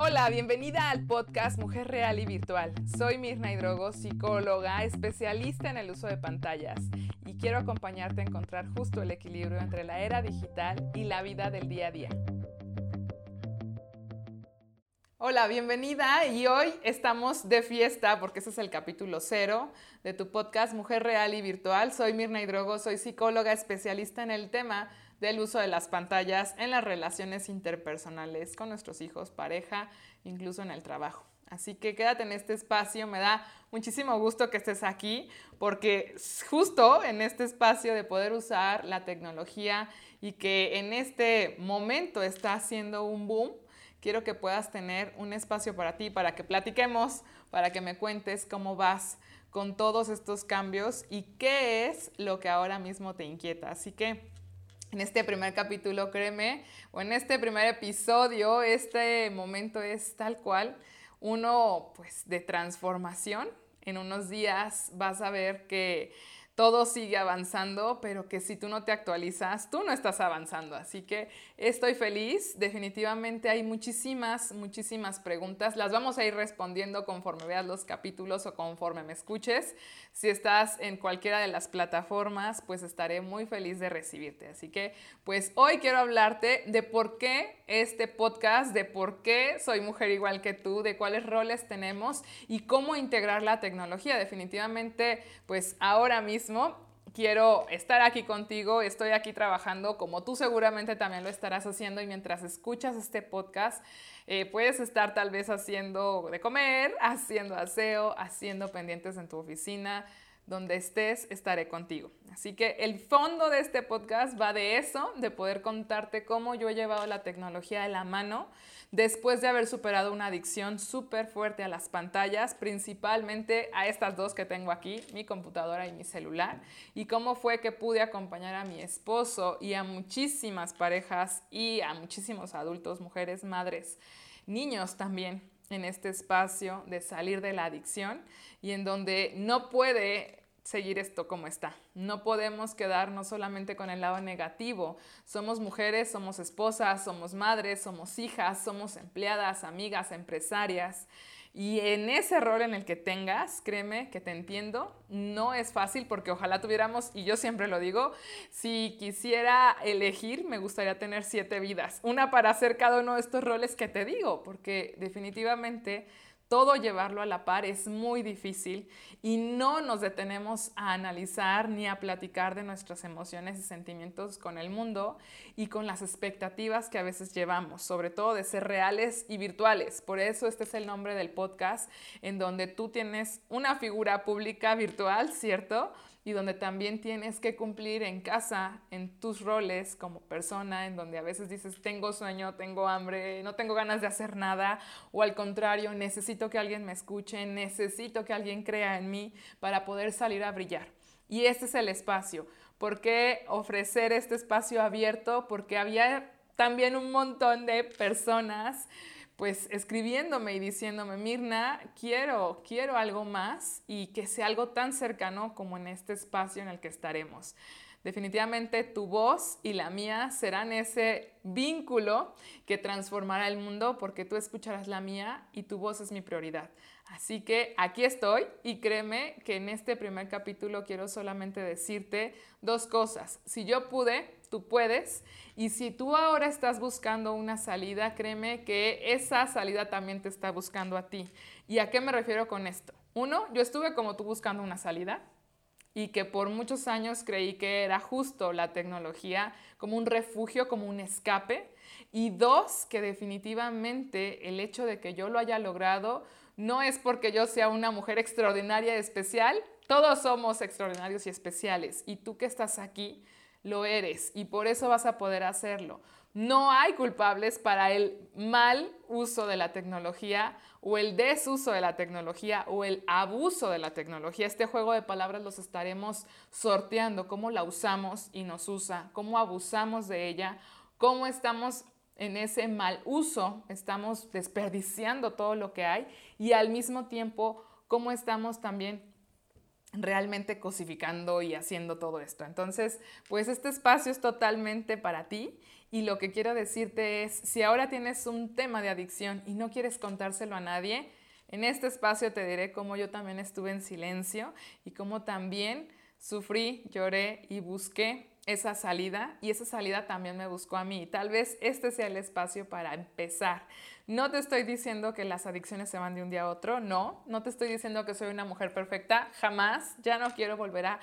Hola, bienvenida al podcast Mujer Real y Virtual. Soy Mirna Hidrogo, psicóloga, especialista en el uso de pantallas y quiero acompañarte a encontrar justo el equilibrio entre la era digital y la vida del día a día. Hola, bienvenida y hoy estamos de fiesta porque este es el capítulo cero de tu podcast Mujer Real y Virtual. Soy Mirna Hidrogo, soy psicóloga especialista en el tema del uso de las pantallas en las relaciones interpersonales con nuestros hijos, pareja, incluso en el trabajo. Así que quédate en este espacio, me da muchísimo gusto que estés aquí porque justo en este espacio de poder usar la tecnología y que en este momento está haciendo un boom, quiero que puedas tener un espacio para ti, para que platiquemos, para que me cuentes cómo vas con todos estos cambios y qué es lo que ahora mismo te inquieta. Así que en este primer capítulo, créeme, o en este primer episodio, este momento es tal cual uno pues de transformación. En unos días vas a ver que todo sigue avanzando, pero que si tú no te actualizas, tú no estás avanzando. Así que estoy feliz. Definitivamente hay muchísimas, muchísimas preguntas. Las vamos a ir respondiendo conforme veas los capítulos o conforme me escuches. Si estás en cualquiera de las plataformas, pues estaré muy feliz de recibirte. Así que, pues hoy quiero hablarte de por qué este podcast, de por qué soy mujer igual que tú, de cuáles roles tenemos y cómo integrar la tecnología. Definitivamente, pues ahora mismo quiero estar aquí contigo, estoy aquí trabajando como tú seguramente también lo estarás haciendo y mientras escuchas este podcast eh, puedes estar tal vez haciendo de comer, haciendo aseo, haciendo pendientes en tu oficina, donde estés, estaré contigo. Así que el fondo de este podcast va de eso, de poder contarte cómo yo he llevado la tecnología de la mano después de haber superado una adicción súper fuerte a las pantallas, principalmente a estas dos que tengo aquí, mi computadora y mi celular, y cómo fue que pude acompañar a mi esposo y a muchísimas parejas y a muchísimos adultos, mujeres, madres, niños también en este espacio de salir de la adicción y en donde no puede seguir esto como está. No podemos quedarnos solamente con el lado negativo. Somos mujeres, somos esposas, somos madres, somos hijas, somos empleadas, amigas, empresarias. Y en ese rol en el que tengas, créeme que te entiendo, no es fácil porque ojalá tuviéramos, y yo siempre lo digo, si quisiera elegir, me gustaría tener siete vidas, una para hacer cada uno de estos roles que te digo, porque definitivamente todo llevarlo a la par es muy difícil y no nos detenemos a analizar ni a platicar de nuestras emociones y sentimientos con el mundo y con las expectativas que a veces llevamos, sobre todo de ser reales y virtuales. Por eso este es el nombre del podcast, en donde tú tienes una figura pública virtual, ¿cierto? Y donde también tienes que cumplir en casa, en tus roles como persona, en donde a veces dices, tengo sueño, tengo hambre, no tengo ganas de hacer nada, o al contrario, necesito que alguien me escuche, necesito que alguien crea en mí para poder salir a brillar. Y este es el espacio. ¿Por qué ofrecer este espacio abierto? Porque había también un montón de personas pues escribiéndome y diciéndome, Mirna, quiero, quiero algo más y que sea algo tan cercano como en este espacio en el que estaremos. Definitivamente tu voz y la mía serán ese vínculo que transformará el mundo porque tú escucharás la mía y tu voz es mi prioridad. Así que aquí estoy y créeme que en este primer capítulo quiero solamente decirte dos cosas. Si yo pude, tú puedes. Y si tú ahora estás buscando una salida, créeme que esa salida también te está buscando a ti. ¿Y a qué me refiero con esto? Uno, yo estuve como tú buscando una salida y que por muchos años creí que era justo la tecnología como un refugio, como un escape. Y dos, que definitivamente el hecho de que yo lo haya logrado no es porque yo sea una mujer extraordinaria y especial, todos somos extraordinarios y especiales. Y tú que estás aquí, lo eres y por eso vas a poder hacerlo. No hay culpables para el mal uso de la tecnología o el desuso de la tecnología o el abuso de la tecnología. Este juego de palabras los estaremos sorteando, cómo la usamos y nos usa, cómo abusamos de ella, cómo estamos en ese mal uso, estamos desperdiciando todo lo que hay y al mismo tiempo cómo estamos también realmente cosificando y haciendo todo esto. Entonces, pues este espacio es totalmente para ti Y lo que quiero decirte es, si ahora tienes un tema de adicción y no quieres contárselo a nadie, en este espacio te diré cómo yo también estuve en silencio y cómo también sufrí, lloré y busqué esa salida y esa salida también me buscó a mí. Tal vez este sea el espacio para empezar. No te estoy diciendo que las adicciones se van de un día a otro, no. No te estoy diciendo que soy una mujer perfecta, jamás. Ya no quiero volver a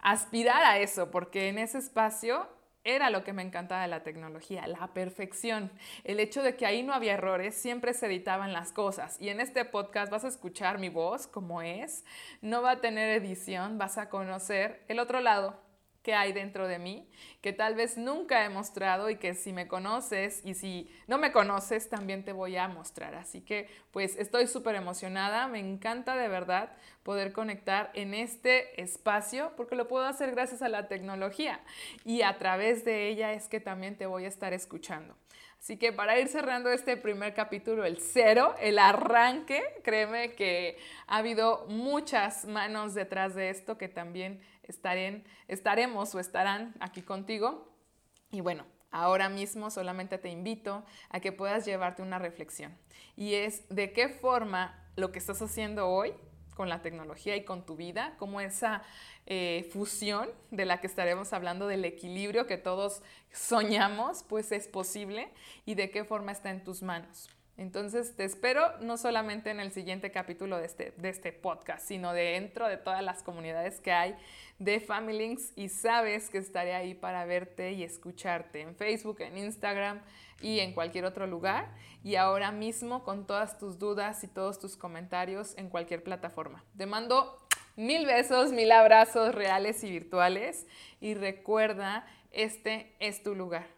aspirar a eso porque en ese espacio era lo que me encantaba de la tecnología, la perfección. El hecho de que ahí no había errores, siempre se editaban las cosas. Y en este podcast vas a escuchar mi voz como es, no va a tener edición, vas a conocer el otro lado, que hay dentro de mí, que tal vez nunca he mostrado y que si me conoces y si no me conoces también te voy a mostrar. Así que pues estoy súper emocionada, me encanta de verdad poder conectar en este espacio porque lo puedo hacer gracias a la tecnología y a través de ella es que también te voy a estar escuchando. Así que para ir cerrando este primer capítulo, el cero, el arranque, créeme que ha habido muchas manos detrás de esto que también estaremos o estarán aquí contigo. Y bueno, ahora mismo solamente te invito a que puedas llevarte una reflexión. Y es de qué forma lo que estás haciendo hoy con la tecnología y con tu vida, como esa eh, fusión de la que estaremos hablando, del equilibrio que todos soñamos, pues es posible y de qué forma está en tus manos. Entonces te espero no solamente en el siguiente capítulo de este, de este podcast, sino dentro de todas las comunidades que hay de Links y sabes que estaré ahí para verte y escucharte en Facebook, en Instagram y en cualquier otro lugar. Y ahora mismo con todas tus dudas y todos tus comentarios en cualquier plataforma. Te mando mil besos, mil abrazos reales y virtuales y recuerda, este es tu lugar.